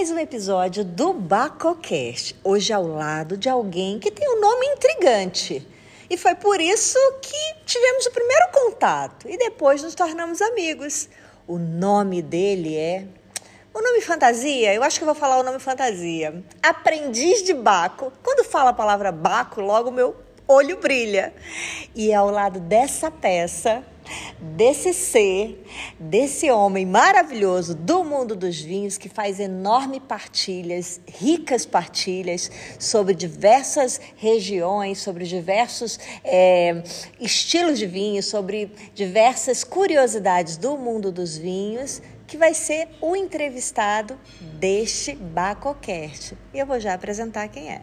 mais um episódio do BacoCast. Hoje ao lado de alguém que tem um nome intrigante. E foi por isso que tivemos o primeiro contato e depois nos tornamos amigos. O nome dele é. O nome fantasia, eu acho que vou falar o nome fantasia. Aprendiz de Baco. Quando fala a palavra Baco, logo meu olho brilha. E é ao lado dessa peça desse ser, desse homem maravilhoso do mundo dos vinhos que faz enormes partilhas, ricas partilhas sobre diversas regiões, sobre diversos é, estilos de vinho, sobre diversas curiosidades do mundo dos vinhos, que vai ser o entrevistado deste Bacocast. E eu vou já apresentar quem é.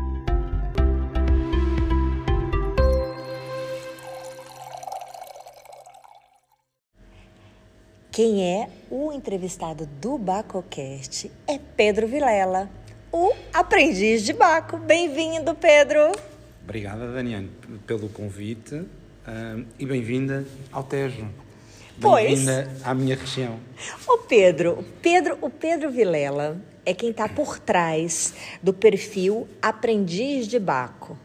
Quem é o entrevistado do BacoCast é Pedro Vilela, o aprendiz de Baco. Bem-vindo, Pedro! Obrigada, Daniane, pelo convite uh, e bem-vinda ao Tejo. Bem-vinda à minha região. O Pedro, Pedro, o Pedro Vilela é quem está por trás do perfil Aprendiz de Baco.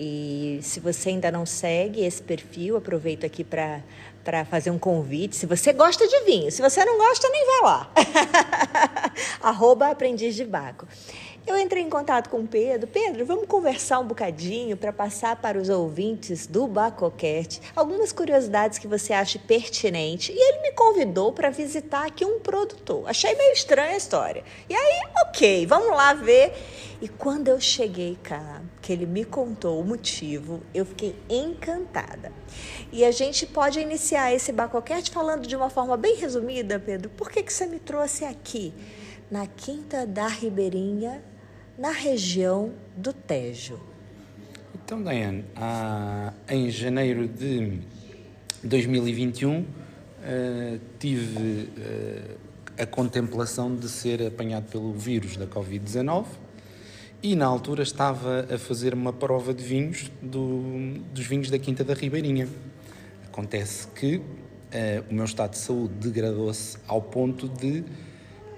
E se você ainda não segue esse perfil, aproveito aqui para para fazer um convite. Se você gosta de vinho, se você não gosta, nem vai lá. Arroba Aprendiz de Baco. Eu entrei em contato com o Pedro. Pedro, vamos conversar um bocadinho para passar para os ouvintes do Bacoquete algumas curiosidades que você acha pertinente. E ele me convidou para visitar aqui um produtor. Achei meio estranha a história. E aí, ok, vamos lá ver. E quando eu cheguei cá, que ele me contou o motivo, eu fiquei encantada. E a gente pode iniciar esse Bacoquete falando de uma forma bem resumida, Pedro. Por que, que você me trouxe aqui, na Quinta da Ribeirinha, na região do Tejo? Então, Daiane, em janeiro de 2021, uh, eh, tive uh, a contemplação de ser apanhado pelo vírus da Covid-19 e na altura estava a fazer uma prova de vinhos do, dos vinhos da Quinta da Ribeirinha. Acontece que o meu estado de saúde degradou-se ao ponto de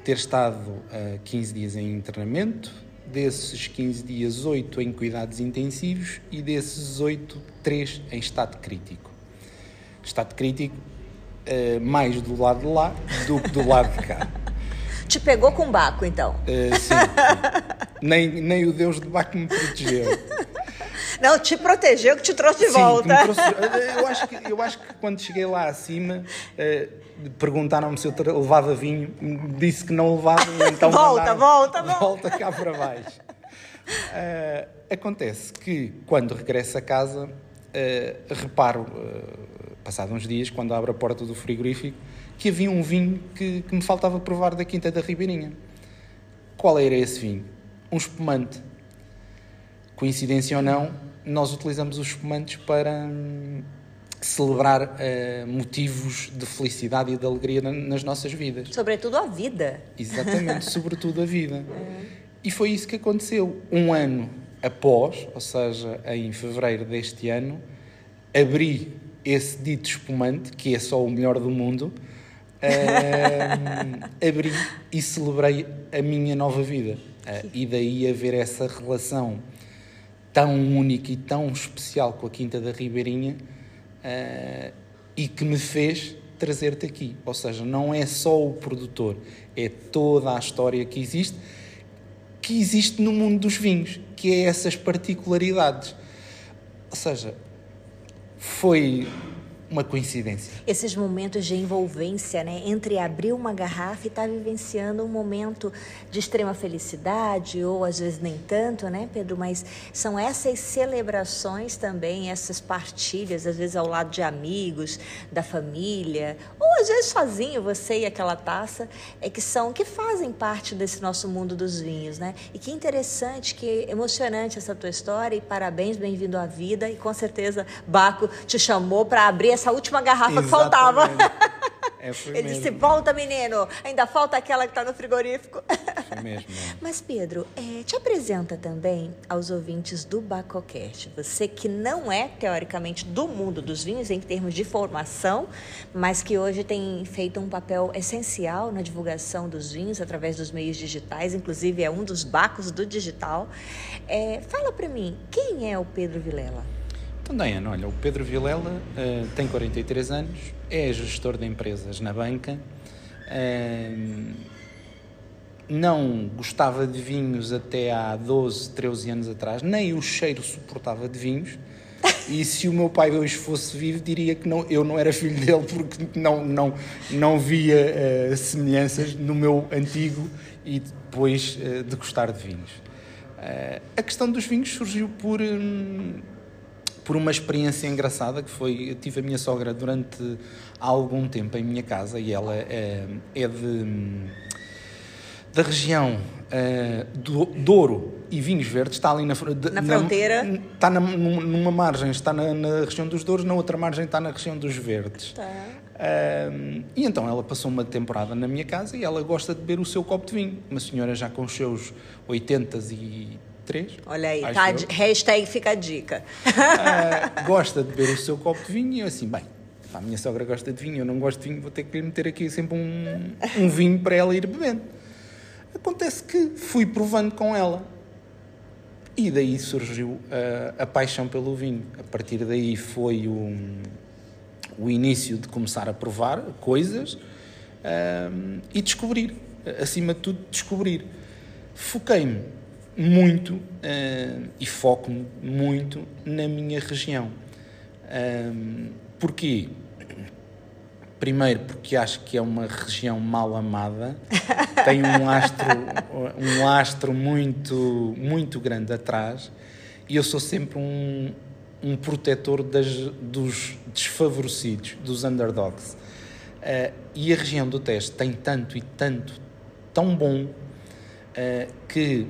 ter estado uh, 15 dias em internamento, desses 15 dias, 8 em cuidados intensivos e desses 8, 3 em estado crítico. Estado crítico uh, mais do lado de lá do que do lado de cá. Te pegou com Baco, então? Uh, sim. nem, nem o Deus de Baco me protegeu. Não, te protegeu que te trouxe de Sim, volta. Trouxe, eu, acho que, eu acho que quando cheguei lá acima, uh, perguntaram-me se eu levava vinho, disse que não levava, então. volta, volta, volta, volta cá para baixo. Uh, acontece que quando regresso a casa, uh, reparo, passado uns dias, quando abro a porta do frigorífico, que havia um vinho que, que me faltava provar da Quinta da Ribeirinha. Qual era esse vinho? Um espumante. Coincidência ou não, nós utilizamos os espumantes para hum, celebrar uh, motivos de felicidade e de alegria na, nas nossas vidas. Sobretudo a vida. Exatamente, sobretudo a vida. E foi isso que aconteceu. Um ano após, ou seja, em fevereiro deste ano, abri esse dito espumante, que é só o melhor do mundo, uh, abri e celebrei a minha nova vida. Uh, e daí haver essa relação tão única e tão especial com a Quinta da Ribeirinha uh, e que me fez trazer-te aqui. Ou seja, não é só o produtor, é toda a história que existe, que existe no mundo dos vinhos, que é essas particularidades. Ou seja, foi uma coincidência. Esses momentos de envolvência, né? Entre abrir uma garrafa e estar tá vivenciando um momento de extrema felicidade, ou às vezes nem tanto, né, Pedro? Mas são essas celebrações também, essas partilhas, às vezes ao lado de amigos, da família, ou às vezes sozinho, você e aquela taça, é que são, que fazem parte desse nosso mundo dos vinhos, né? E que interessante, que emocionante essa tua história, e parabéns, bem-vindo à vida, e com certeza Baco te chamou para abrir essa última garrafa Exatamente. que faltava. É, Ele mesmo. disse: volta, menino, ainda falta aquela que está no frigorífico. Foi mesmo. É. Mas, Pedro, é, te apresenta também aos ouvintes do Bacocast. Você que não é, teoricamente, do mundo dos vinhos em termos de formação, mas que hoje tem feito um papel essencial na divulgação dos vinhos através dos meios digitais, inclusive é um dos bacos do digital. É, fala para mim, quem é o Pedro Vilela? Então, Diana, olha, o Pedro Vilela uh, tem 43 anos, é gestor de empresas na banca, uh, não gostava de vinhos até há 12, 13 anos atrás, nem o cheiro suportava de vinhos. E se o meu pai hoje fosse vivo, diria que não, eu não era filho dele porque não, não, não via uh, semelhanças no meu antigo e depois uh, de gostar de vinhos. Uh, a questão dos vinhos surgiu por. Um, por uma experiência engraçada que foi, eu tive a minha sogra durante algum tempo em minha casa e ela é, é de da região uh, do Douro e Vinhos Verdes, está ali na, de, na fronteira. Na, está na, numa margem, está na, na, região dos Douros, na outra margem está na região dos Verdes. Tá. Uh, e então ela passou uma temporada na minha casa e ela gosta de beber o seu copo de vinho. Uma senhora já com os seus 80 e três. Olha aí, tá, hashtag fica a dica. Uh, gosta de beber o seu copo de vinho e eu assim, bem, a minha sogra gosta de vinho, eu não gosto de vinho, vou ter que lhe meter aqui sempre um, um vinho para ela ir bebendo. Acontece que fui provando com ela. E daí surgiu a, a paixão pelo vinho. A partir daí foi o, o início de começar a provar coisas um, e descobrir. Acima de tudo, descobrir. Foquei-me muito uh, e foco-me muito na minha região. Um, porquê? Primeiro porque acho que é uma região mal amada, tem um astro, um astro muito, muito grande atrás e eu sou sempre um, um protetor das, dos desfavorecidos, dos underdogs. Uh, e a região do Teste tem tanto e tanto, tão bom, uh, que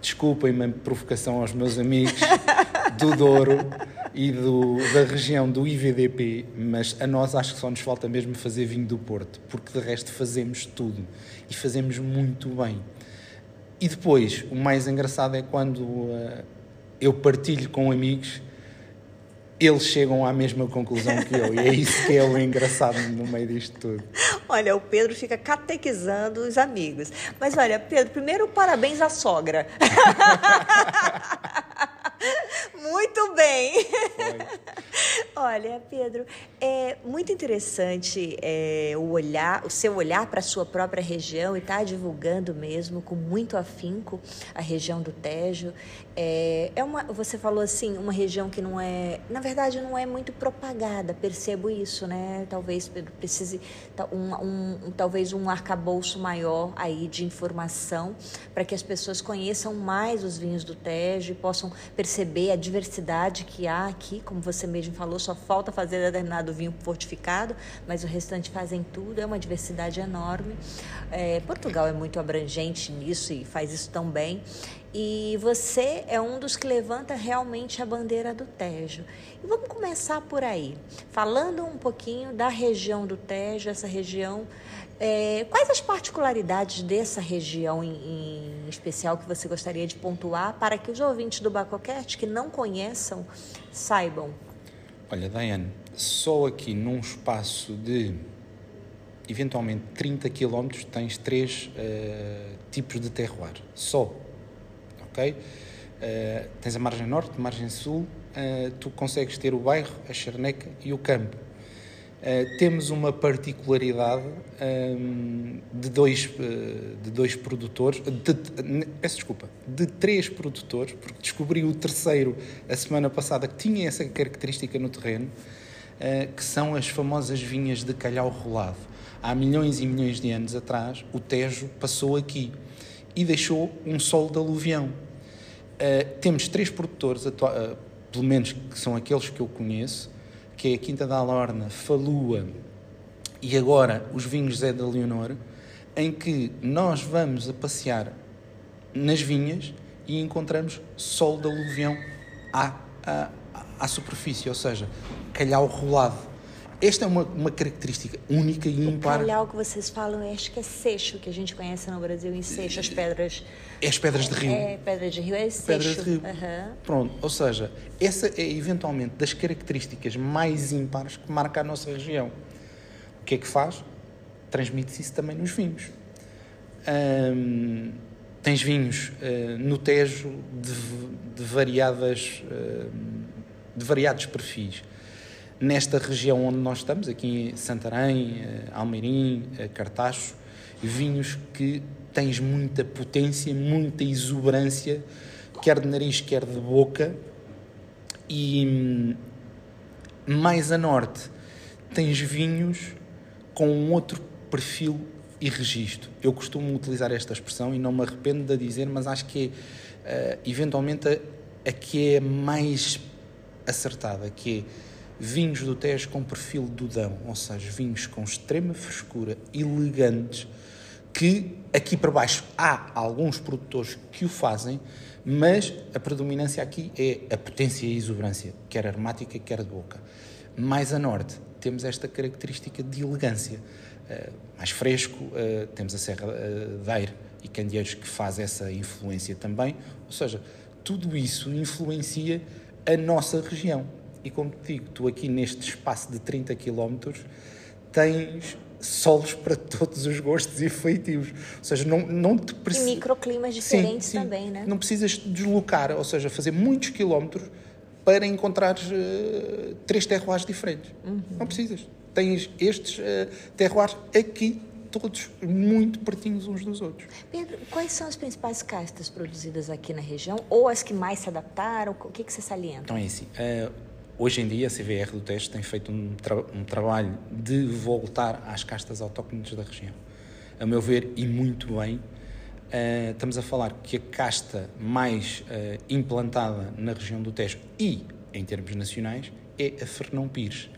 desculpem-me a provocação aos meus amigos do Douro e do, da região do IVDP, mas a nós acho que só nos falta mesmo fazer vinho do Porto, porque de resto fazemos tudo e fazemos muito bem. E depois, o mais engraçado é quando uh, eu partilho com amigos eles chegam à mesma conclusão que eu. E é isso que é o engraçado no meio disto tudo. Olha, o Pedro fica catequizando os amigos. Mas olha, Pedro, primeiro parabéns à sogra. Muito bem. Olha, Pedro, é muito interessante é, o olhar, o seu olhar para a sua própria região e estar tá divulgando mesmo com muito afinco a região do Tejo. É, é uma, você falou assim, uma região que não é, na verdade, não é muito propagada. Percebo isso, né? Talvez precise um, um, talvez um arcabouço maior aí de informação para que as pessoas conheçam mais os vinhos do Tejo e possam perceber a diversidade que há aqui, como você mesmo falou, só falta fazer determinado vinho fortificado, mas o restante fazem tudo, é uma diversidade enorme. É, Portugal é muito abrangente nisso e faz isso tão bem. E você é um dos que levanta realmente a bandeira do Tejo. E vamos começar por aí, falando um pouquinho da região do Tejo, essa região é, quais as particularidades dessa região em, em, especial que você gostaria de pontuar para que os ouvintes do Bacocast que não conheçam saibam? Olha, Diane, só aqui num espaço de eventualmente 30 km tens três uh, tipos de terroir. Só. Ok? Uh, tens a margem norte, margem sul, uh, tu consegues ter o bairro, a charneca e o campo. Uh, temos uma particularidade um, ehm, de, dois, de dois produtores, de, peço desculpa, de três produtores, porque descobri o terceiro a semana passada que tinha essa característica no terreno. que são as famosas vinhas de calhau rolado. Há milhões e milhões de anos atrás, o Tejo passou aqui e deixou um solo de aluvião. Uh, temos três produtores, uh, pelo menos que são aqueles que eu conheço, que é a Quinta da Alorna, Falua e agora os vinhos Zé da Leonor, em que nós vamos a passear nas vinhas e encontramos solo de aluvião à, à, à superfície, ou seja, calhau rolado. Esta é uma, uma característica única e ímpar. O calhau que vocês falam, acho que é seixo, que a gente conhece no Brasil em seixo, as pedras... É as pedras de rio. É, pedra de rio é seixo. Pedras de rio. Uhum. Pronto, ou seja, essa é eventualmente das características mais ímpares que marca a nossa região. O que é que faz? Transmite-se isso também nos vinhos. Hum, tens vinhos uh, no Tejo de, de variadas... Uh, de variados perfis nesta região onde nós estamos, aqui em Santarém, eh, Almeirim, eh, Cartacho, vinhos que tens muita potência, muita exuberância, quer de nariz, quer de boca, e hum, mais a norte tens vinhos com um outro perfil e registro. Eu costumo utilizar esta expressão e não me arrependo de a dizer, mas acho que é uh, eventualmente a, a que é mais acertada, que é vinhos do Tejo com perfil dudão, ou seja, vinhos com extrema frescura, elegantes, que aqui para baixo há alguns produtores que o fazem, mas a predominância aqui é a potência e a exuberância, quer aromática, quer de boca. Mais a norte temos esta característica de elegância, uh, mais fresco, uh, temos a Serra uh, de Aire e Candeeiros que faz essa influência também, ou seja, tudo isso influencia a nossa região. E como te digo, tu aqui neste espaço de 30 km tens solos para todos os gostos e feitios. Ou seja, não, não te precisas. E microclimas diferentes sim, sim. também, né? Não precisas deslocar, ou seja, fazer muitos quilómetros para encontrar uh, três terroirs diferentes. Uhum. Não precisas. Tens estes uh, terroirs aqui todos muito pertinhos uns dos outros. Pedro, quais são as principais castas produzidas aqui na região ou as que mais se adaptaram? O que, que você salienta? Então é assim, uh, Hoje em dia, a CVR do Teste tem feito um, tra um trabalho de voltar às castas autóctones da região. A meu ver, e muito bem, uh, estamos a falar que a casta mais uh, implantada na região do Tejo e em termos nacionais é a Fernão Pires.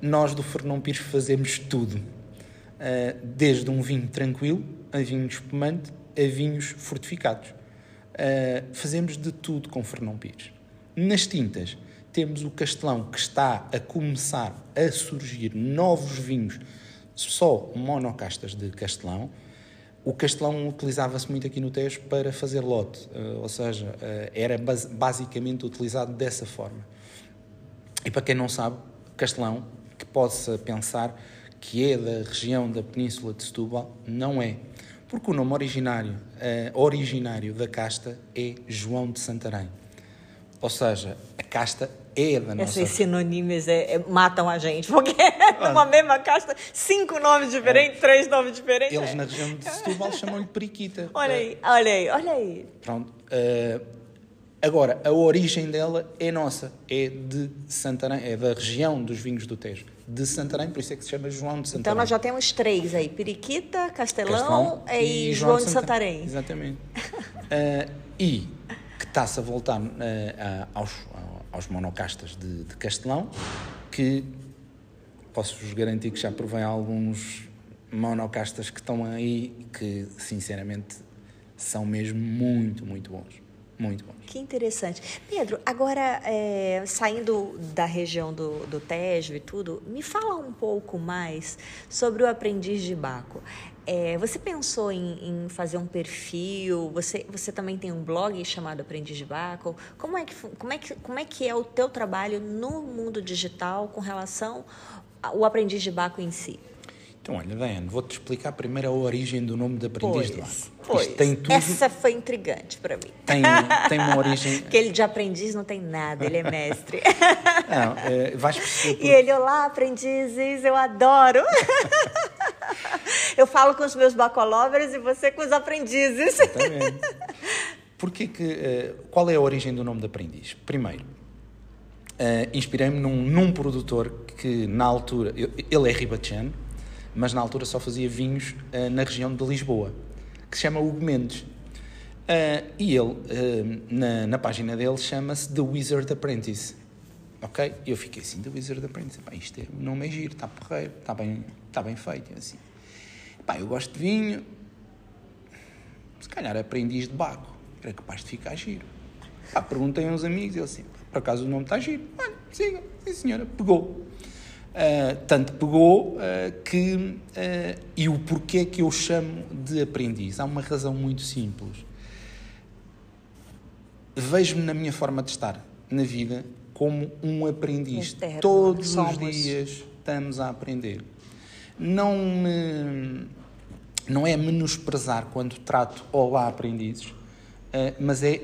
Nós do Fernão Pires fazemos tudo, uh, desde um vinho tranquilo a vinho espumante a vinhos fortificados. fazemos de tudo com Fernão Pires. Nas tintas, temos o Castelão que está a começar a surgir novos vinhos, só monocastas de Castelão. O Castelão utilizava-se muito aqui no Tejo para fazer lote, eh, ou seja, eh, era basicamente utilizado dessa forma. E para quem não sabe, Castelão, que possa pensar que é da região da Península de Setúbal, não é. Porque o nome originário, uh, originário da casta é João de Santarém. Ou seja, a casta é da nossa... Essas sinônimas é, é, matam a gente, porque é numa mesma casta, cinco nomes diferentes, é. três nomes diferentes. Eles na região de Setúbal chamam-lhe periquita. Olha aí, olha aí, olha aí. Pronto. Uh, agora, a origem dela é nossa, é de Santarém, é da região dos vinhos do Tejo. De Santarém, por isso é que se chama João de Santarém. Então nós já temos três aí, Periquita, Castelão, Castelão e, e, João de Santarém. Exatamente. uh, e que está-se a voltar uh, aos, aos monocastas de, de Castelão, que posso-vos garantir que já provei alguns monocastas que estão aí que, sinceramente, são mesmo muito, muito bons. Muito bons. Que interessante. Pedro, agora, é, saindo da região do, do Tejo e tudo, me fala um pouco mais sobre o aprendiz de Baco. É, você pensou em, em, fazer um perfil? Você, você também tem um blog chamado Aprendiz de Baco? Como é, que, como, é que, como é que é o teu trabalho no mundo digital com relação ao Aprendiz de Baco em si? Então, olha, Daiane, vou-te explicar primeiro a origem do nome de Aprendiz pois, de Baco. Pois, tem tudo... Essa foi intrigante para mim. Tem, tem uma origem... Porque ele de aprendiz não tem nada, ele é mestre. não, é, vais perceber... E ele, olá, aprendizes, eu adoro. Eu falo com os meus bacolovers e você com os aprendizes. Exatamente. Porque que, uh, qual é a origem do nome de aprendiz? Primeiro, inspirei-me num, num, produtor que na altura, ele é ribachano, mas na altura só fazia vinhos uh, na região de Lisboa, que se chama Hugo Mendes. E ele, na, na página dele, chama-se The Wizard Apprentice. Ok? E eu fiquei assim, The Wizard Apprentice. Pá, isto é, não me é giro, está porreiro, está bem, está bem feito. Assim. Pá, eu gosto de vinho, se calhar aprendiz de baco, era capaz de ficar giro. Pá, perguntei a uns amigos, ele assim, por acaso o nome está giro? Olha, siga, sim senhora, pegou. Uh, tanto pegou uh, que. Uh, e o porquê que eu chamo de aprendiz? Há uma razão muito simples. Vejo-me na minha forma de estar na vida como um aprendiz. Todos somos. os dias estamos a aprender. Não me, não é menosprezar quando trato olá aprendizes, mas é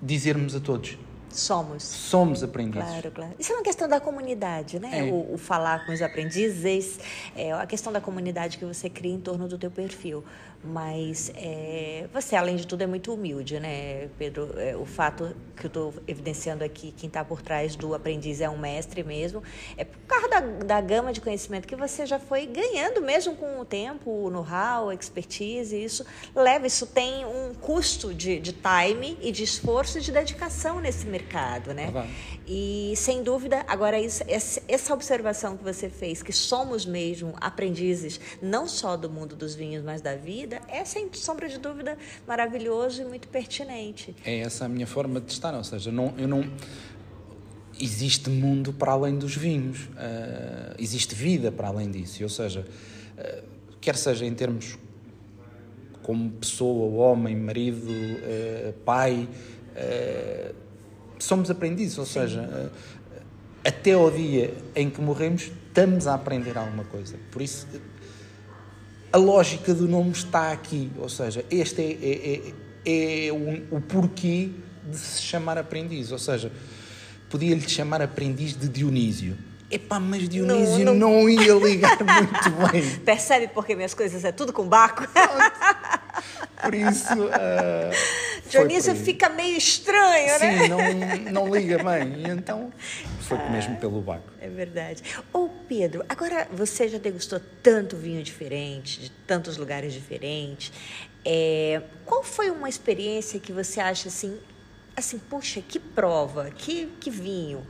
dizermos a todos Somos. Somos aprendizes. Claro, claro. Isso é uma questão da comunidade, né? É. O, o, falar com os aprendizes, é a questão da comunidade que você cria em torno do teu perfil. Mas é, você, além de tudo, é muito humilde, né, Pedro? É, o fato que eu estou evidenciando aqui, quem está por trás do aprendiz é um mestre mesmo, é por causa da, da gama de conhecimento que você já foi ganhando mesmo com o tempo, know-how, expertise, isso leva, isso tem um custo de, de time e de esforço e de dedicação nesse mercado, né? Ah, e, sem dúvida, agora isso, essa observação que você fez, que somos mesmo aprendizes, não só do mundo dos vinhos, mas da vida, vida é, sem sombra de dúvida, maravilhoso e muito pertinente. É essa a minha forma de estar, ou seja, não, eu não. Existe mundo para além dos vinhos, uh, existe vida para além disso, ou seja, uh, quer seja em termos como pessoa, homem, marido, uh, pai, somos aprendizes, ou seja, até ao dia em que morremos, estamos a aprender alguma coisa. Por isso, a lógica do nome está aqui. Ou seja, este é, é, é, é o, o, porquê de se chamar aprendiz. Ou seja, podia-lhe chamar aprendiz de Dionísio. Epá, mas Dionísio não, não... não ia ligar muito bem. Percebe porque minhas coisas é tudo com Baco? Por isso. Uh, Dionísio fica meio estranho, Sim, né? Sim, não, não liga bem. E então foi ah, mesmo pelo Baco. É verdade. Ô, Pedro, agora você já degustou tanto vinho diferente, de tantos lugares diferentes. É, qual foi uma experiência que você acha assim, assim, puxa, que prova, que, que vinho?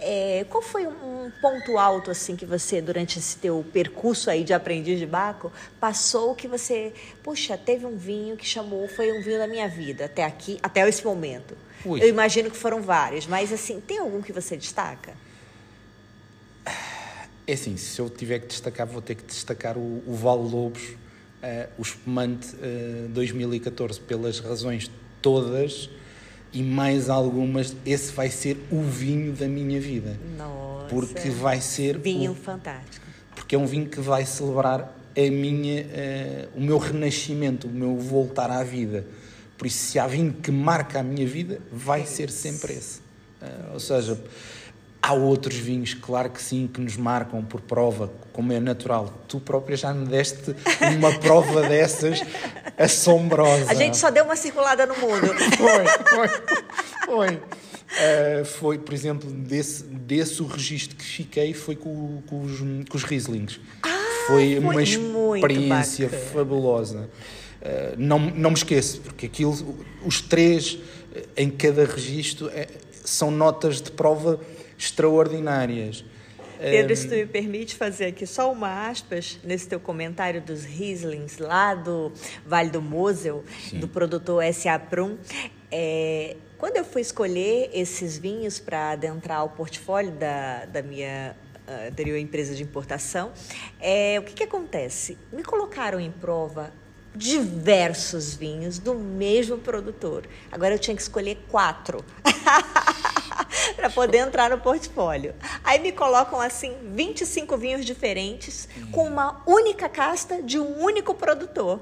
É, qual foi um ponto alto assim que você durante esse teu percurso aí de aprendiz de Baco passou que você, puxa, teve um vinho que chamou, foi um vinho da minha vida até aqui, até esse momento. Ui. Eu imagino que foram vários, mas assim, tem algum que você destaca? É assim, se eu tiver que destacar, vou ter que destacar o, o Val Lobos, uh, o espumante uh, 2014, pelas razões todas e mais algumas, esse vai ser o vinho da minha vida. Nossa. Porque vai ser. Vinho o, fantástico. Porque é um vinho que vai celebrar a minha, uh, o meu renascimento, o meu voltar à vida. Por isso, se há vinho que marca a minha vida, vai é ser sempre esse. Uh, ou seja, há outros vinhos, claro que sim, que nos marcam por prova, como é natural. Tu própria já me deste uma prova dessas assombrosa. A gente só deu uma circulada no mundo. foi, foi. Foi. Uh, foi, por exemplo, desse, desse o registro que fiquei foi com, com, os, com os Rieslings. Ah, foi, uma experiência fabulosa. Uh, não, não me esqueço, porque aquilo, os três em cada registro é, são notas de prova extraordinárias. Pedro, se tu me permite fazer aqui só uma aspas nesse teu comentário dos Rieslings lá do Vale do Mosel, Sim. do produtor S.A. Prum. É, quando eu fui escolher esses vinhos para adentrar o portfólio da, da minha uh, anterior empresa de importação, é, o que, que acontece? Me colocaram em prova diversos vinhos do mesmo produtor. Agora eu tinha que escolher quatro. para poder entrar no portfólio. Aí me colocam assim 25 vinhos diferentes com uma única casta de um único produtor.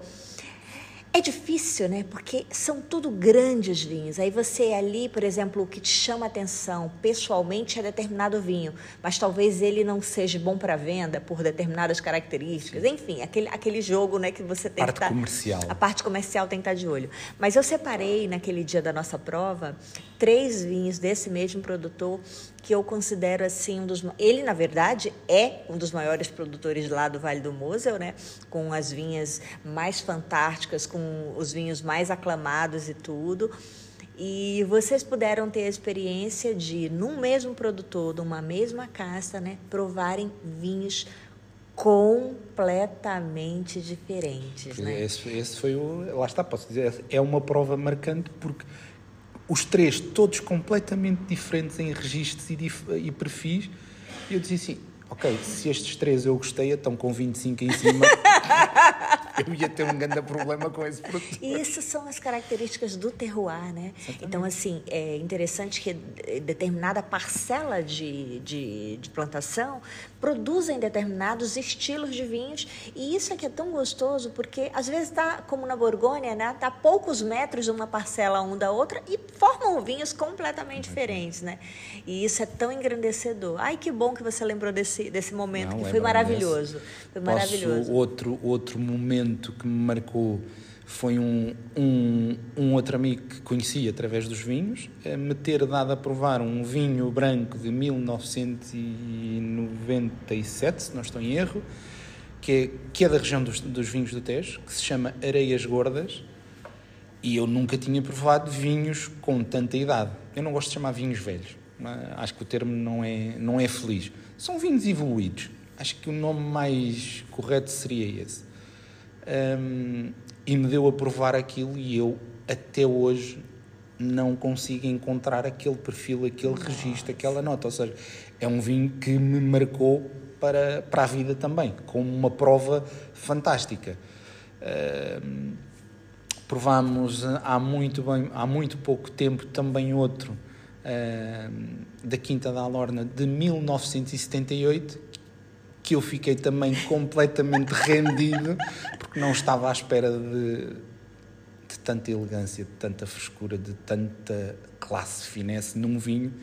É difícil, né? Porque são tudo grandes vinhos. Aí você ali, por exemplo, o que te chama atenção pessoalmente é determinado vinho, mas talvez ele não seja bom para venda por determinadas características. Enfim, aquele, aquele jogo, né, que você tem parte que estar, comercial. A parte comercial tem que estar de olho. Mas eu separei naquele dia da nossa prova três vinhos desse mesmo produtor que eu considero assim um dos ele na verdade é um dos maiores produtores lá do Vale do Mosel, né? Com as vinhas mais fantásticas, com os vinhos mais aclamados e tudo. E vocês puderam ter a experiência de, num mesmo produtor, de uma mesma casta, né, provarem vinhos completamente diferentes. Né? Esse, esse foi o. Lá está, posso dizer, é uma prova marcante porque os três, todos completamente diferentes em registros e, e perfis, e eu dizia assim: ok, se estes três eu gostei, estão com 25 em cima. eu ia ter um grande problema com esse produto. E isso são as características do terroir, né? Exatamente. Então, assim, é interessante que determinada parcela de, de, de, plantação produzem determinados estilos de vinhos e isso é que é tão gostoso porque às vezes está, como na Borgonha, né? Está a poucos metros uma parcela um da outra e formam vinhos completamente diferentes, né? E isso é tão engrandecedor. Ai, que bom que você lembrou desse, desse momento, Não, que foi maravilhoso. Foi maravilhoso. Posso, outro, outro momento momento que me marcou foi um, um, um outro amigo que conheci através dos vinhos, me ter dado a provar um vinho branco de 1997, se não estou em erro, que é, que é da região dos, dos vinhos do Tejo, que se chama Areias Gordas, e eu nunca tinha provado vinhos com tanta idade. Eu não gosto de chamar vinhos velhos, acho que o termo não é, não é feliz. São vinhos evoluídos. Acho que o nome mais correto seria esse um, e me deu a provar aquilo e eu até hoje não consigo encontrar aquele perfil, aquele registro, aquela nota. Ou seja, é um vinho que me marcou para, para a vida também, como uma prova fantástica. Um, provámos há muito, bem, há muito pouco tempo também outro da Quinta da Alorna de 1978 que eu fiquei também completamente rendido, porque não estava à espera de, de tanta elegância, de tanta frescura, de tanta classe, finesse num vinho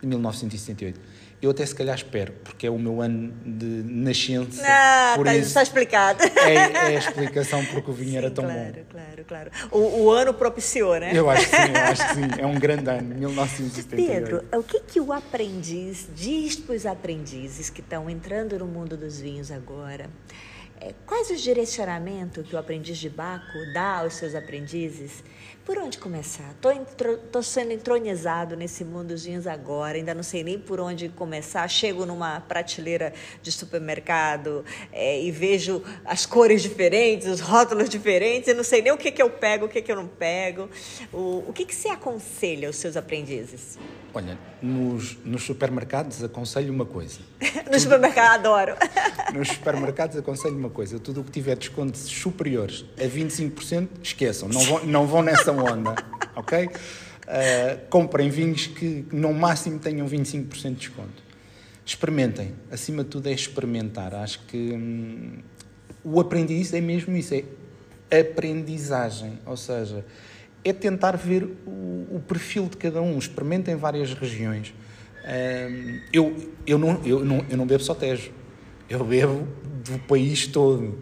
de 1978. Eu até se calhar espero, porque é o meu ano de nascença. Ah, por tá, isso está explicado. É, é, a explicação porque o vinho sim, era tão claro, bom. Claro, claro, o, o, ano propiciou, né? Eu acho que sim, eu acho que sim. É um grande ano, 1978. Pedro, o que, que o aprendiz diz para os aprendizes que estão entrando no mundo dos vinhos agora? É, quais os direcionamentos que o aprendiz de Baco dá aos seus aprendizes por onde começar? Estou sendo entronizado nesse mundo vinhos agora, ainda não sei nem por onde começar. Chego numa prateleira de supermercado é, e vejo as cores diferentes, os rótulos diferentes, eu não sei nem o que, que eu pego, o que, que eu não pego. O, o que, que você aconselha aos seus aprendizes? Olha, nos, nos supermercados aconselho uma coisa. no supermercado adoro. nos supermercados aconselho uma coisa: tudo o que tiver descontos superiores a 25%, esqueçam, não vão, não vão nessa onda, ok? Uh, comprem vinhos que no máximo tenham 25% de desconto. Experimentem, acima de tudo é experimentar. Acho que hum, o aprendiz é mesmo isso, é aprendizagem, ou seja, é tentar ver o, o perfil de cada um. Experimentem várias regiões. Um, eu, eu, não, eu, não, eu não bebo só Tejo, eu bebo do país todo.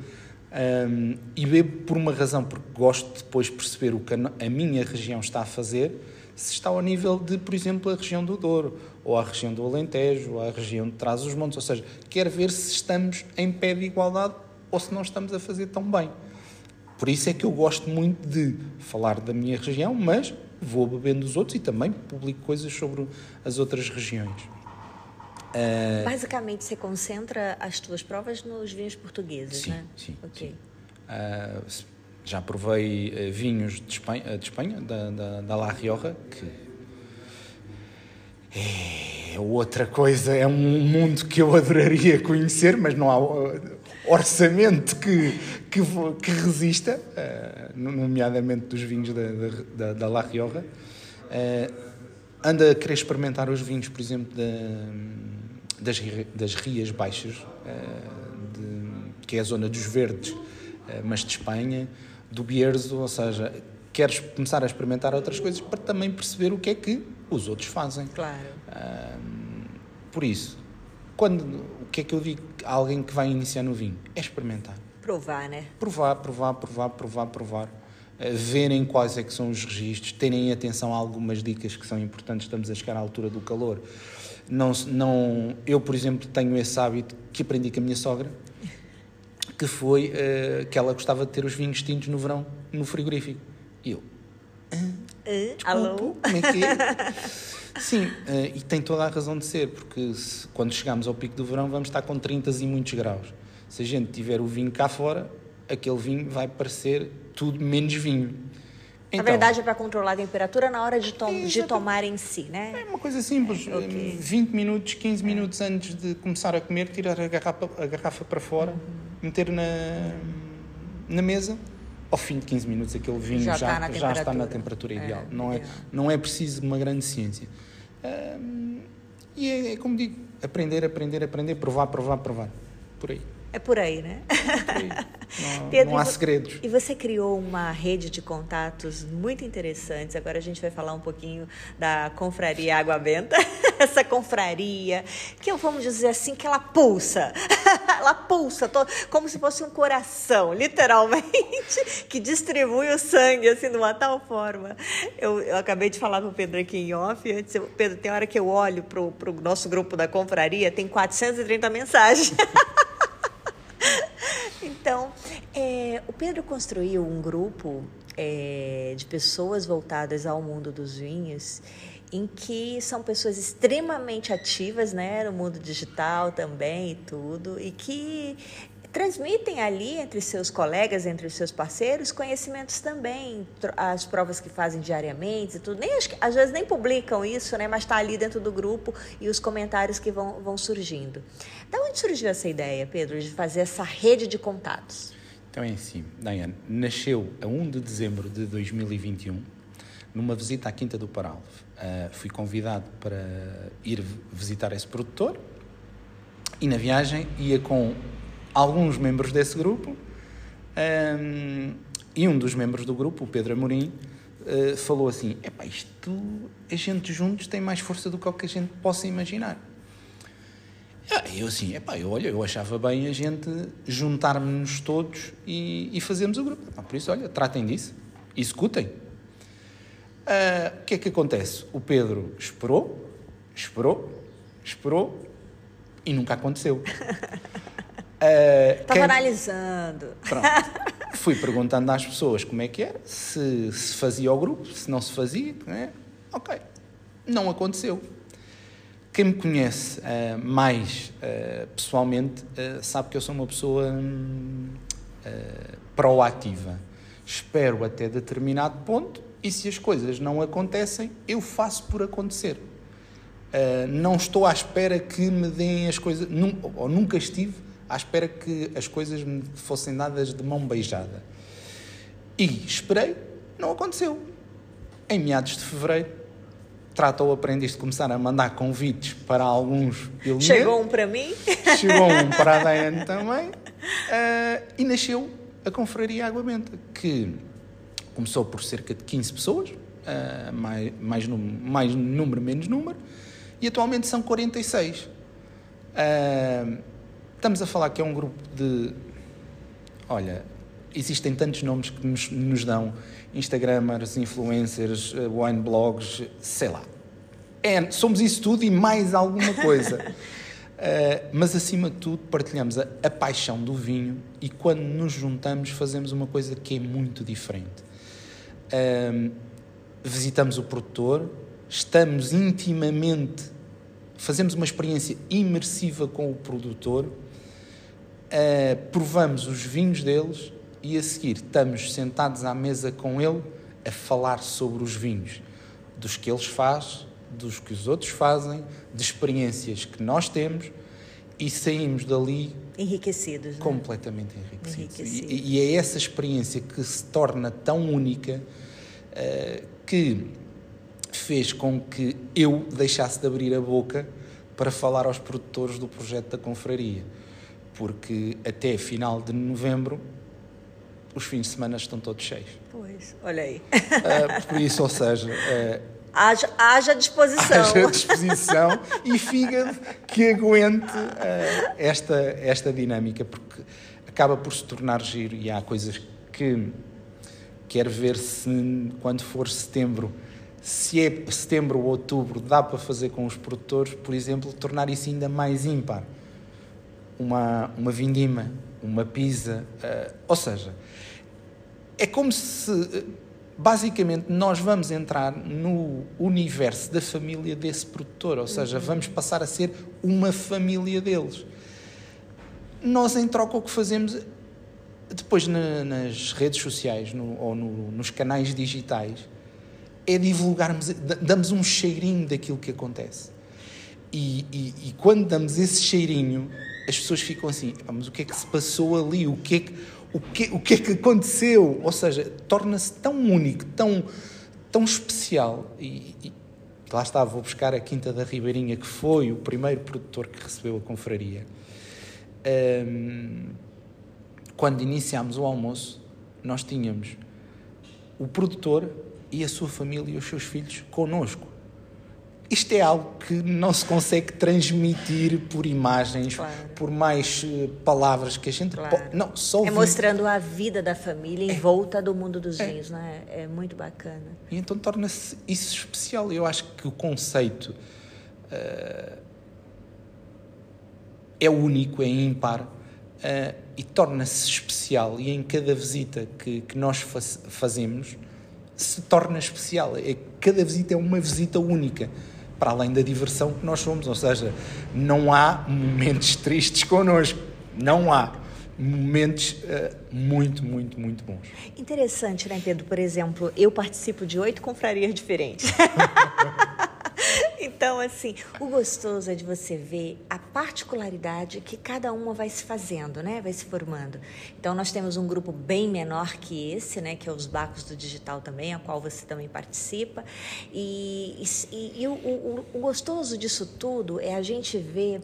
Um, e bebo por uma razão, porque gosto de depois perceber o que a minha região está a fazer, se está ao nível de, por exemplo, a região do Douro, ou a região do Alentejo, ou a região de Trás-os-Montes. Ou seja, quero ver se estamos em pé de igualdade ou se não estamos a fazer tão bem. Por isso é que eu gosto muito de falar da minha região, mas vou bebendo dos outros e também publico coisas sobre as outras regiões. Uh... Basicamente, você concentra as tuas provas nos vinhos portugueses, sim, né? Sim, okay. sim. Uh, já provei uh, vinhos de Espanha, de Espanha da, da, da La Rioja, que é outra coisa, é um mundo que eu adoraria conhecer, mas não há orçamento que, que, que resista, uh, nomeadamente dos vinhos da, da, da La Rioja. Uh, anda a querer experimentar os vinhos, por exemplo, da, das, das Rias Baixas, uh, de, que é a zona dos Verdes, mas de Espanha, do Bierzo, ou seja, queres começar a experimentar outras coisas para também perceber o que é que os outros fazem. Claro. por isso, quando, o que é que eu digo alguém que vai iniciar no vinho? É experimentar. Provar, né? Provar, provar, provar, provar, provar. verem quais é que são os registros, terem atenção a algumas dicas que são importantes, estamos a chegar à altura do calor. Não, não, eu, por exemplo, tenho esse hábito que aprendi com a minha sogra, que foi uh, que ela gostava de ter os vinhos tintos no verão no frigorífico. E eu, Uh, alô? Como é que é? Sim, uh, e tem toda a razão de ser, porque se, quando chegamos ao pico do verão vamos estar com 30 e muitos graus. Se a gente tiver o vinho cá fora, aquele vinho vai parecer tudo menos vinho. Então, na verdade é para controlar a temperatura na hora de, tom de tomar em si, né? É uma coisa simples. Okay. 20 minutos, 15 minutos antes de começar a comer, tirar a garrafa, a garrafa para fora, uhum. meter na, na mesa ao fim de 15 minutos aquele vinho já, já, está, na já está na temperatura é, ideal. É, não, é, não é preciso uma grande ciência. e é, é, como digo, aprender, aprender, aprender, provar, provar, provar. Por aí. É por aí, né? É por aí. Não, Pedro, não há segredos. E você criou uma rede de contatos muito interessantes. Agora a gente vai falar um pouquinho da Confraria Água Benta. Essa confraria, que eu vamos dizer assim, que ela pulsa. ela pulsa, como se fosse um coração, literalmente, que distribui o sangue assim de uma tal forma. Eu, eu acabei de falar para o Pedro aqui em off. Antes, eu, Pedro, tem hora que eu olho para o nosso grupo da confraria, tem 430 mensagens. Então, é, o Pedro construiu um grupo é, de pessoas voltadas ao mundo dos vinhos, em que são pessoas extremamente ativas, né, no mundo digital também e tudo, e que transmitem ali entre seus colegas, entre seus parceiros, conhecimentos também, as provas que fazem diariamente e tudo. Nem, às vezes nem publicam isso, né? mas está ali dentro do grupo e os comentários que vão, vão surgindo. Da onde surgiu essa ideia, Pedro, de fazer essa rede de contatos? Então é assim, Diane, nasceu a 1 de dezembro de 2021, numa visita à Quinta do Paralvo. Uh, fui convidado para ir visitar esse produtor e na viagem ia com alguns membros desse grupo um, e um dos membros do grupo, o Pedro Amorim, uh, falou assim: Epá, isto, a gente juntos tem mais força do que o que a gente possa imaginar. Eu assim, epá, eu, olha, eu achava bem a gente juntarmos-nos todos e, e fazermos o grupo. Por isso, olha, tratem disso, executem. Uh, o que é que acontece? O Pedro esperou, esperou, esperou e nunca aconteceu. Estava uh, quem... analisando. Pronto. Fui perguntando às pessoas como é que era, se, se fazia o grupo, se não se fazia. Né? Ok, não aconteceu. Quem me conhece uh, mais uh, pessoalmente sabe que eu sou uma pessoa hum, proativa. Espero até determinado ponto e se as coisas não acontecem, eu faço por acontecer. não estou à espera que me deem as coisas, ou nunca estive à espera que as coisas me fossem dadas de mão beijada. E esperei, não aconteceu. Em meados de fevereiro, trata o aprendiz de começar a mandar convites para alguns elementos. Chegou um para mim. Chegou um para a Daiane também. Uh, e nasceu a Confraria Água Benta, que começou por cerca de 15 pessoas, uh, mais, mais, mais número, menos número, e atualmente são 46. Uh, Estamos a falar que é um grupo de. Olha, existem tantos nomes que nos, nos dão: Instagramers, influencers, eh, wine blogs, sei lá. É, somos isso tudo e mais alguma coisa. uh, mas acima de tudo, partilhamos a, a, paixão do vinho e quando nos juntamos, fazemos uma coisa que é muito diferente. Uh, visitamos o produtor, estamos intimamente, fazemos uma experiência imersiva com o produtor uh, provamos os vinhos deles e a seguir estamos sentados à mesa com ele a falar sobre os vinhos, dos que eles fazem, dos que os outros fazem, de experiências que nós temos e saímos dali enriquecidos, é? completamente né? enriquecidos. enriquecidos. E, e, é essa experiência que se torna tão única que fez com que eu deixasse de abrir a boca para falar aos produtores do projeto da confraria porque até final de novembro os fins de semana estão todos cheios. Pois, olha aí. Uh, por isso, ou seja. Uh, haja, haja disposição. Haja disposição e fígado que aguente uh, esta, esta dinâmica, porque acaba por se tornar giro e há coisas que, quero ver se, quando for setembro, se é setembro ou outubro, dá para fazer com os produtores, por exemplo, tornar isso ainda mais ímpar. Uma, uma vindima, uma pizza, uh, ou seja, é como se basicamente nós vamos entrar no universo da família desse produtor, ou seja, uhum. vamos passar a ser uma família deles. Nós, em troca, o que fazemos depois na, nas redes sociais no, ou no, nos canais digitais é divulgarmos, damos um cheirinho daquilo que acontece. E, e, e quando damos esse cheirinho, as pessoas ficam assim: mas o que é que se passou ali? O que é que o que, o que é que aconteceu? Ou seja, torna-se tão único, tão, tão especial. E, e, lá está, vou buscar a Quinta da Ribeirinha, que foi o primeiro produtor que recebeu a confraria. Um, quando iniciámos o almoço, nós tínhamos o produtor e a sua família e os seus filhos connosco isto é algo que não se consegue transmitir por imagens, claro. por mais eh, palavras que a gente claro. pode. Não, só é mostrando a vida da família em é. volta do mundo dos é. vinhos, não é? É muito bacana. E então torna-se isso especial. Eu acho que o conceito uh, é único, é ímpar. Uh, e torna-se especial e em cada visita que, que nós faz, fazemos se torna especial. É, cada visita é uma visita única para além da diversão que nós somos. Ou seja, não há momentos tristes connosco. Não há momentos uh, muito, muito, muito bons. Interessante, né, Pedro? Por exemplo, eu participo de oito confrarias diferentes. Então, assim, o gostoso é de você ver a particularidade que cada uma vai se fazendo, né? Vai se formando. Então, nós temos um grupo bem menor que esse, né? Que é os Bacos do Digital também, a qual você também participa. E, e, e o, o, o, gostoso disso tudo é a gente ver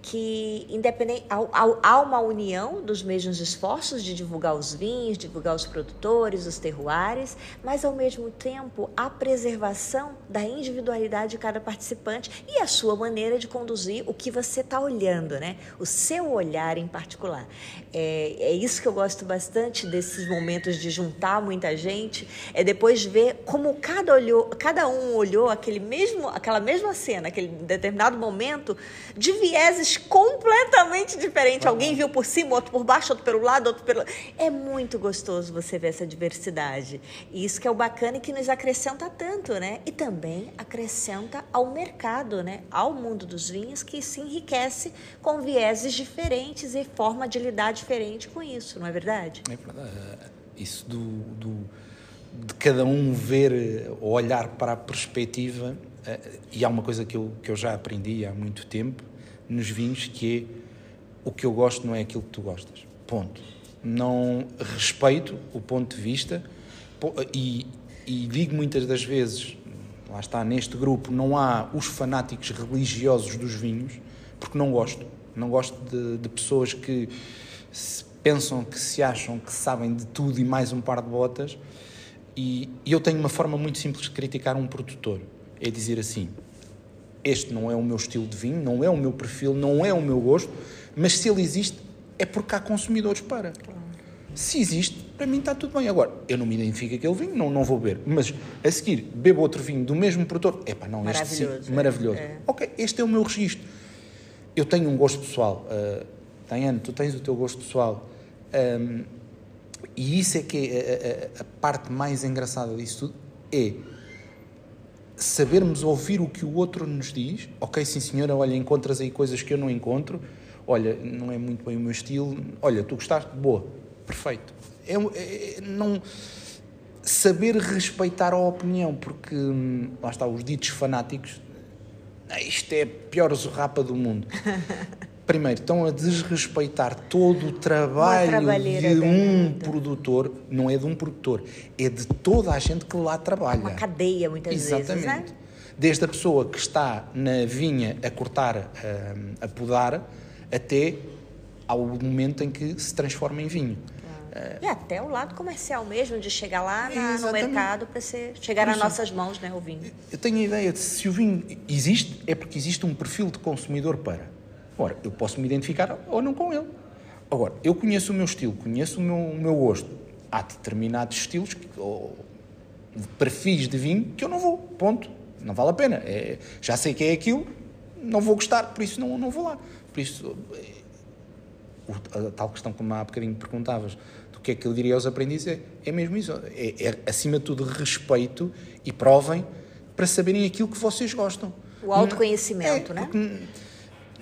que, independente, há, uma união dos mesmos esforços de divulgar os vinhos, divulgar os produtores, os terroares, mas, ao mesmo tempo, a preservação da individualidade de cada participante participante e a sua maneira de conduzir o que você está olhando, né? O seu olhar em particular. É, é isso que eu gosto bastante desses momentos de juntar muita gente, é depois ver como cada, olhou, cada um olhou aquele mesmo, aquela mesma cena, aquele determinado momento, de vieses completamente diferentes. Uhum. Alguém viu por cima, outro por baixo, outro pelo lado, outro pelo. É muito gostoso você ver essa diversidade. E isso que é o bacana e que nos acrescenta tanto, né? E também acrescenta ao mercado, né, ao mundo dos vinhos, que se enriquece com vieses diferentes e forma de lidar diferente com isso, não é verdade? É verdade. Isso do, do de cada um ver ou olhar para a perspectiva, eh, e há uma coisa que eu, que eu já aprendi há muito tempo nos vinhos, que é o que eu gosto não é aquilo que tu gostas. Ponto. Não respeito o ponto de vista e, e digo muitas das vezes lá está, neste grupo não há os fanáticos religiosos dos vinhos, porque não gosto. Não gosto de, de pessoas que pensam, que se acham que sabem de tudo e mais um par de botas. E, e eu tenho uma forma muito simples de criticar um produtor. É dizer assim, este não é o meu estilo de vinho, não é o meu perfil, não é o meu gosto, mas se ele existe é porque há consumidores para. Se existe, para mim está tudo bem. Agora, eu não me identifico aquele vinho, não, não vou beber. Mas a seguir, bebo outro vinho do mesmo produtor. Epá, não, maravilhoso, este sim, maravilhoso. É. Ok, este é o meu registro. Eu tenho um gosto pessoal. Uh, Tayane, tu tens o teu gosto pessoal. Um, e isso é que é a, a, a parte mais engraçada disso tudo, é sabermos ouvir o que o outro nos diz. Ok, sim senhora, olha, encontras aí coisas que eu não encontro. Olha, não é muito bem o meu estilo. Olha, tu gostaste? Boa perfeito. É, é, é, não saber respeitar a opinião, porque hum, lá está, os ditos fanáticos, ah, isto é a pior zurrapa do mundo. Primeiro, estão a desrespeitar todo o trabalho de um produtor, não é de um produtor, é de toda a gente que lá trabalha. Uma cadeia, muitas Exatamente. vezes. Exatamente. Desde a pessoa que está na vinha a cortar, a, hum, a podar, até ao momento em que se transforma em vinho. E até o lado comercial mesmo, de chegar lá na, no mercado para chegar nas nossas mãos, né, o vinho. Eu tenho a ideia de se o vinho existe, é porque existe um perfil de consumidor para. Ora, eu posso me identificar ou não com ele. Agora, eu conheço o meu estilo, conheço o meu, o meu gosto. há determinados estilos ou perfis de vinho que eu não vou, ponto. Não vale a pena. É, já sei que é aquilo, não vou gostar, por isso não, não vou lá. Por isso, a tal questão como há bocadinho perguntavas, do que é que eu diria aos aprendizes, é, é mesmo isso. É, é, acima de tudo, respeito e provem para saberem aquilo que vocês gostam. O autoconhecimento, é, né?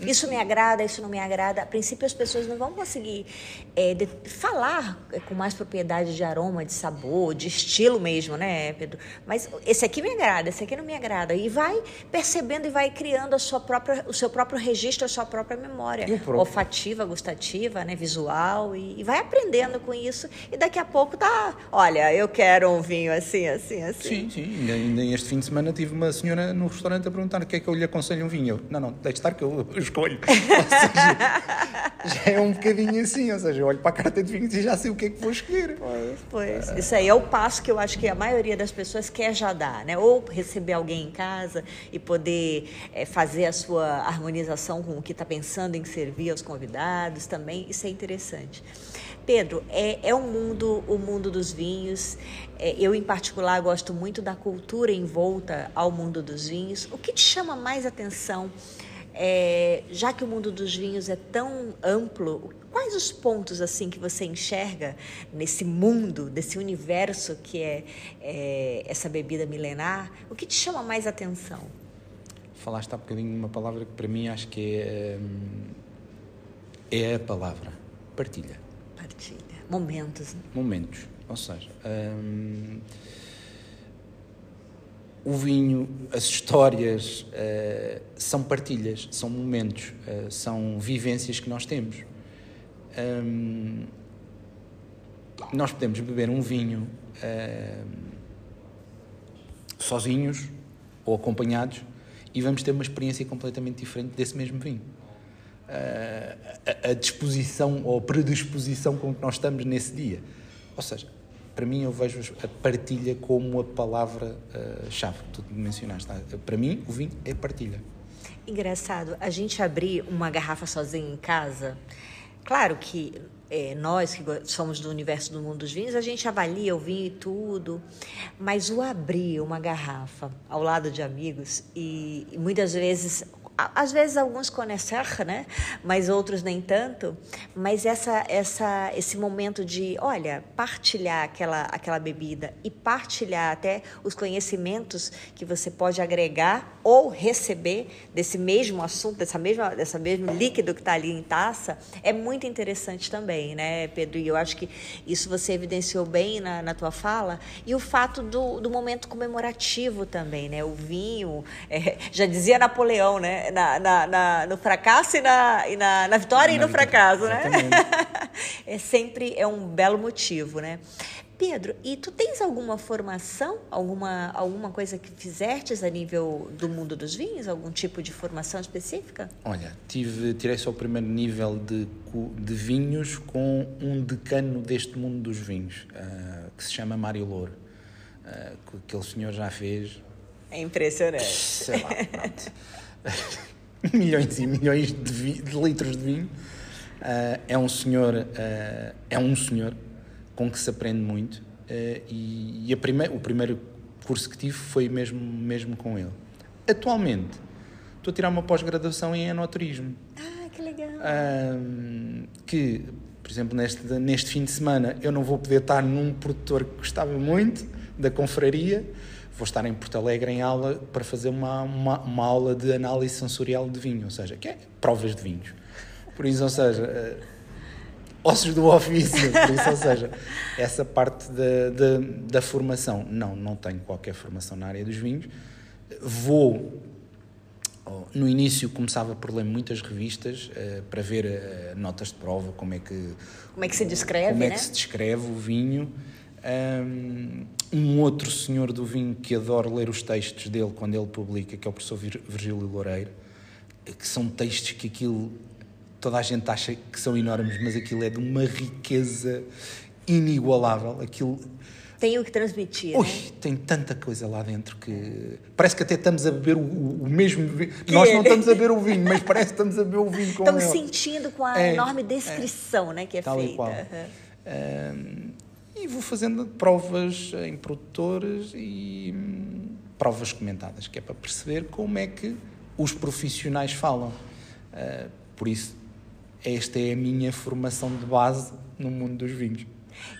Isso me agrada, isso não me agrada. A princípio, as pessoas não vão conseguir é, de, falar com mais propriedade de aroma, de sabor, de estilo mesmo, né, Pedro? Mas esse aqui me agrada, esse aqui não me agrada. E vai percebendo e vai criando a sua própria, o seu próprio registro, a sua própria memória olfativa, gustativa, né, visual. E, e, vai aprendendo com isso. E daqui a pouco tá, olha, eu quero um vinho assim, assim, assim. Sim, sim. Ainda, este fim de semana tive uma senhora no restaurante a perguntar o que é que eu lhe aconselho um vinho. Eu, não, não, deixe estar que eu escolho. Seja, já é um bocadinho assim, ou seja, eu olho para a carta de vinhos e já sei o que é que vou escolher. Pois, pois. Isso aí é o passo que eu acho que a maioria das pessoas quer já dar, né? Ou receber alguém em casa e poder é, fazer a sua harmonização com o que está pensando em servir aos convidados também, isso é interessante. Pedro, é, é o mundo, o mundo dos vinhos. É, eu, em particular, gosto muito da cultura em volta ao mundo dos vinhos. O que te chama mais atenção é, já que o mundo dos vinhos é tão amplo, quais os pontos assim que você enxerga nesse mundo, desse universo que é, é essa bebida milenar? O que te chama mais atenção? Falaste há bocadinho uma palavra que para mim acho que é, hum, é a palavra partilha. Partilha. Momentos. Né? Momentos. Ou seja, hum, o vinho, as histórias uh, são partilhas, são momentos, uh, são vivências que nós temos. Um, nós podemos beber um vinho uh, sozinhos ou acompanhados e vamos ter uma experiência completamente diferente desse mesmo vinho. A, a disposição ou predisposição com que nós estamos nesse dia. Ou seja, para mim eu vejo a partilha como a palavra-chave uh, que tu mencionaste. Tá? Para mim, o vinho é partilha. Engraçado, a gente abrir uma garrafa sozinho em casa, claro que é, nós que somos do universo do mundo dos vinhos, a gente avalia o vinho e tudo, mas o abrir uma garrafa ao lado de amigos e, e muitas vezes às vezes alguns conhecem, né? Mas outros nem tanto. Mas essa, essa, esse momento de, olha, partilhar aquela, aquela bebida e partilhar até os conhecimentos que você pode agregar ou receber desse mesmo assunto, dessa mesma, dessa mesmo líquido que está ali em taça, é muito interessante também, né, Pedro? E eu acho que isso você evidenciou bem na, na tua fala. E o fato do, do momento comemorativo também, né? O vinho, é, já dizia Napoleão, né? Na, na, na, no fracasso e na, e na, na vitória e no fracasso, né? é sempre é um belo motivo, né? Pedro, e tu tens alguma formação, alguma, alguma coisa que fizestes a nível do mundo dos vinhos? Algum tipo de formação específica? Olha, tive, tirei só o primeiro nível de, de vinhos com um decano deste mundo dos vinhos, uh, que se chama Mário Louro. Uh, que aquele senhor já fez. É impressionante. Sei lá, pronto. milhões e milhões de, vi, de litros de vinho. Uh, é um senhor, uh, é um senhor com que se aprende muito uh, e, e prime o primeiro curso que tive foi mesmo, mesmo com ele. Atualmente estou a tirar uma pós-graduação em enoturismo. Ah, que legal! que, por exemplo, neste, neste fim de semana eu não vou poder estar num produtor que gostava muito da confraria, vou estar em Porto Alegre em aula para fazer uma, uma, uma, aula de análise sensorial de vinho, ou seja, que é provas de vinhos. Por isso, ou seja, uh, ossos do ofício, por isso, ou seja, essa parte da, da, da, formação. Não, não tenho qualquer formação na área dos vinhos. Vou. No início começava por ler muitas revistas uh, para ver uh, notas de prova, como é que como é que se descreve, como é que né? se descreve o vinho. Um, outro senhor do vinho que adoro ler os textos dele quando ele publica, que é o professor Virgílio Loureiro, que são textos que aquilo toda a gente acha que são enormes, mas aquilo é de uma riqueza inigualável. Aquilo tem o que transmitir. Ui, né? tem tanta coisa lá dentro que parece que até estamos a beber o, o mesmo vinho. Nós não estamos a beber o vinho, mas parece que estamos a beber o vinho com Estamos ele. sentindo com a é, enorme descrição é, né, que é feita. Uhum. Um, e vou fazendo provas em produtores e hum, provas comentadas, que é para perceber como é que os profissionais falam. Uh, por isso, esta é a minha formação de base no mundo dos vinhos.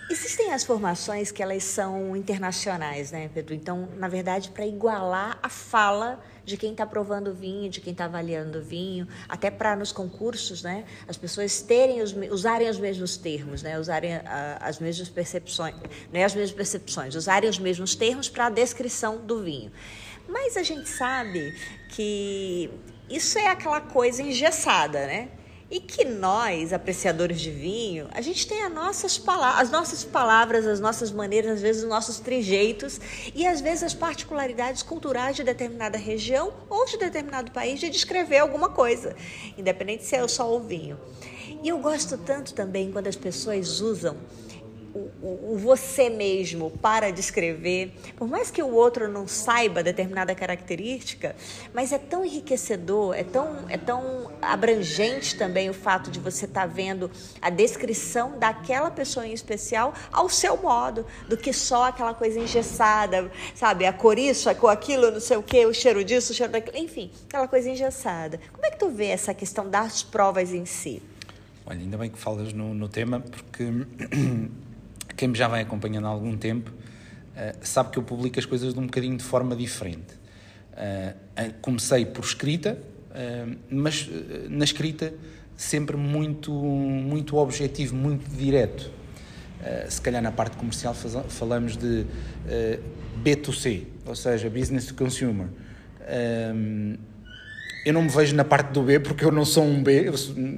Existem as formações que elas são internacionais, né, Pedro? Então, na verdade, para igualar a fala de quem está provando o vinho, de quem está avaliando o vinho, até para nos concursos, né, as pessoas terem os, usarem os mesmos termos, né, usarem a, as mesmas percepções, não é as mesmas percepções, usarem os mesmos termos para a descrição do vinho. Mas a gente sabe que isso é aquela coisa engessada, né? E que nós, apreciadores de vinho, a gente tem as nossas, as nossas palavras, as nossas maneiras, às vezes os nossos trejeitos e às vezes as particularidades culturais de determinada região ou de determinado país de descrever alguma coisa, independente se é só o vinho. E eu gosto tanto também quando as pessoas usam o, o, você mesmo para descrever, por mais que o outro não saiba determinada característica, mas é tão enriquecedor, é tão, é tão abrangente também o fato de você estar tá vendo a descrição daquela pessoa em especial ao seu modo, do que só aquela coisa engessada, sabe? A cor isso, a cor aquilo, não sei o que, o cheiro disso, o cheiro daquilo, enfim, aquela coisa engessada. Como é que tu vê essa questão das provas em si? Olha, ainda bem que falas no, no tema, porque quem me já vai acompanhando há algum tempo uh, sabe que eu publico as coisas de um bocadinho de forma diferente. Uh, comecei por escrita, mas na escrita sempre muito, muito objetivo, muito direto. se calhar na parte comercial falamos de B2C, ou seja, Business to Consumer. eu não me vejo na parte do B porque eu não sou um B,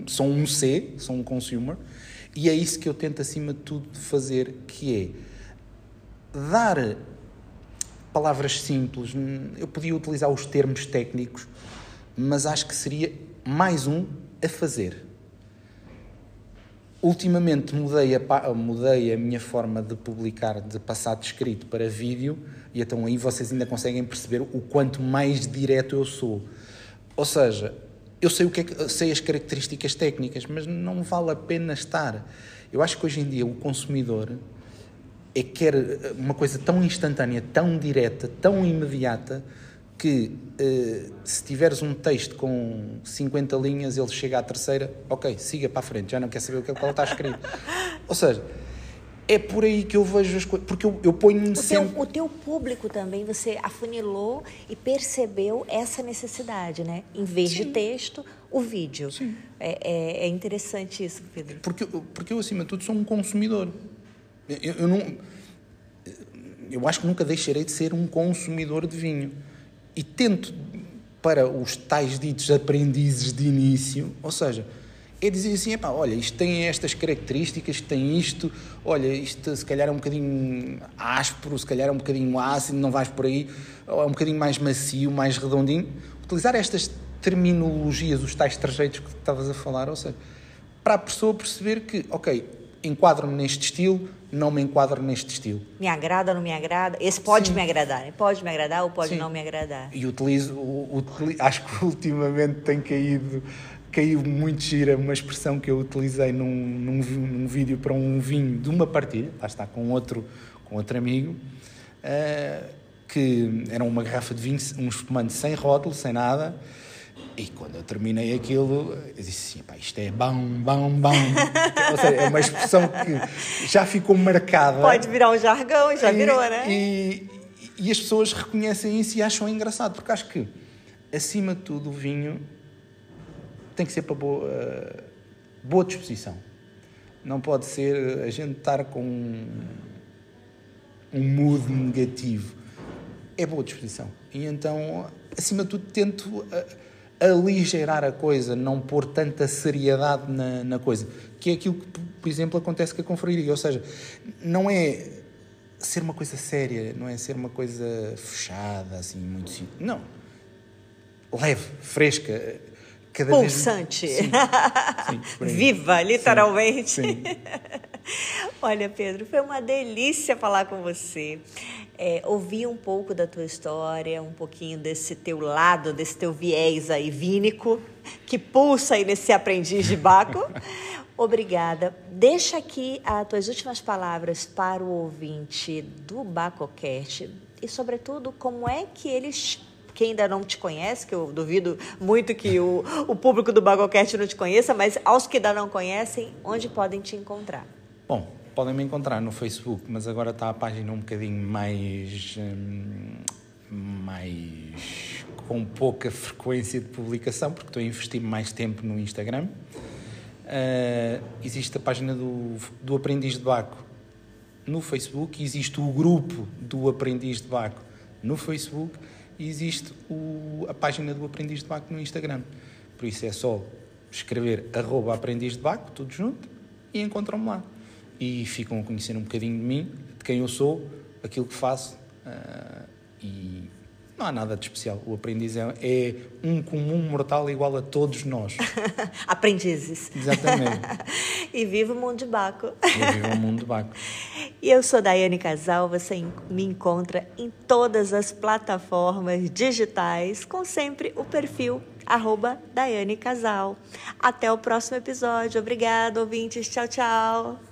sou um C, sou um consumer. E é isso que eu tento, acima de tudo, fazer, que é dar palavras simples. Eu podia utilizar os termos técnicos, mas acho que seria mais um a fazer. Ultimamente mudei a, mudei a minha forma de publicar, de passar de escrito para vídeo, e então aí vocês ainda conseguem perceber o quanto mais direto eu sou. Ou seja, eu sei, o que, é que sei as características técnicas, mas não vale a pena estar. Eu acho que hoje em dia o consumidor é quer uma coisa tão instantânea, tão direta, tão imediata, que uh, se tiveres um texto com 50 linhas, ele chega à terceira, ok, siga para a frente, já não quer saber o que é que está escrito. Ou seja, é por aí que eu vejo as coisas, porque eu, eu ponho-me sempre... Teu, o teu público também, você afunilou e percebeu essa necessidade, né? Em vez Sim. de texto, o vídeo. Sim. É, é, é, interessante isso, Pedro. Porque, porque eu, acima de tudo, sou um consumidor. Eu, eu, não... Eu acho que nunca deixarei de ser um consumidor de vinho. E tento, para os tais ditos aprendizes de início, ou seja é dizer assim, epá, olha, isto tem estas características, tem isto, olha, isto se calhar é um bocadinho áspero, se calhar é um bocadinho ácido, não vais por aí, ou é um bocadinho mais macio, mais redondinho. Utilizar estas terminologias, os tais trajeitos que estavas a falar, ou seja, para a pessoa perceber que, ok, enquadro-me neste estilo, não me enquadro neste estilo. Me agrada ou não me agrada? Esse pode Sim. me agradar, pode me agradar ou pode Sim. não me agradar. E utilizo, utilizo, acho que ultimamente tem caído caiu muito gira uma expressão que eu utilizei num, num, num, vídeo para um vinho de uma partilha, lá está, com outro, com outro amigo, uh, que era uma garrafa de vinho, um espumante sem rótulo, sem nada, e quando eu terminei aquilo, eu disse assim, isto é bom, bom, bom. Ou seja, é uma expressão que já ficou marcada. Pode virar um jargão, já e, virou, né? E, e as pessoas reconhecem isso e acham engraçado, porque acho que, acima de tudo, o vinho tem que ser para boa, uh, boa disposição. Não pode ser a gente estar com um, um mood negativo. É boa disposição. E então, acima de tudo, tento uh, aligerar a coisa, não pôr tanta seriedade na, na coisa. Que é aquilo que, por exemplo, acontece com a confraria. Ou seja, não é ser uma coisa séria, não é ser uma coisa fechada, assim, muito simples. Não. Leve, fresca cada Pulsante. Vez... Sim. Sim, Viva, literalmente. Sim. Olha, Pedro, foi uma delícia falar com você. É, ouvir um pouco da tua história, um pouquinho desse teu lado, desse teu viés aí vínico, que pulsa aí nesse aprendiz de Baco. Obrigada. Deixa aqui as tuas últimas palavras para o ouvinte do BacoCast e, sobretudo, como é que eles quem ainda não te conhece, que eu duvido muito que o, o público do BagoCast não te conheça, mas aos que ainda não conhecem, onde podem te encontrar? Bom, podem me encontrar no Facebook, mas agora está a página um bocadinho mais. Hum, mais. com pouca frequência de publicação, porque estou a investir mais tempo no Instagram. Uh, existe a página do, do Aprendiz de Baco no Facebook, existe o grupo do Aprendiz de Baco no Facebook e existe o, a página do Aprendiz de Baco no Instagram. Por isso é só escrever arroba aprendiz de Baco, tudo junto, e encontram-me lá. E ficam a conhecer um bocadinho de mim, de quem eu sou, aquilo que faço, uh, e não há nada de especial. O aprendiz é, é um comum mortal igual a todos nós. Aprendizes. Exatamente. e viva o mundo de Baco. E viva o mundo de Baco. e eu sou Daiane Casal, você me encontra em todas as plataformas digitais, com sempre o perfil arroba Daiane Casal. Até o próximo episódio. Obrigada, ouvintes. Tchau, tchau.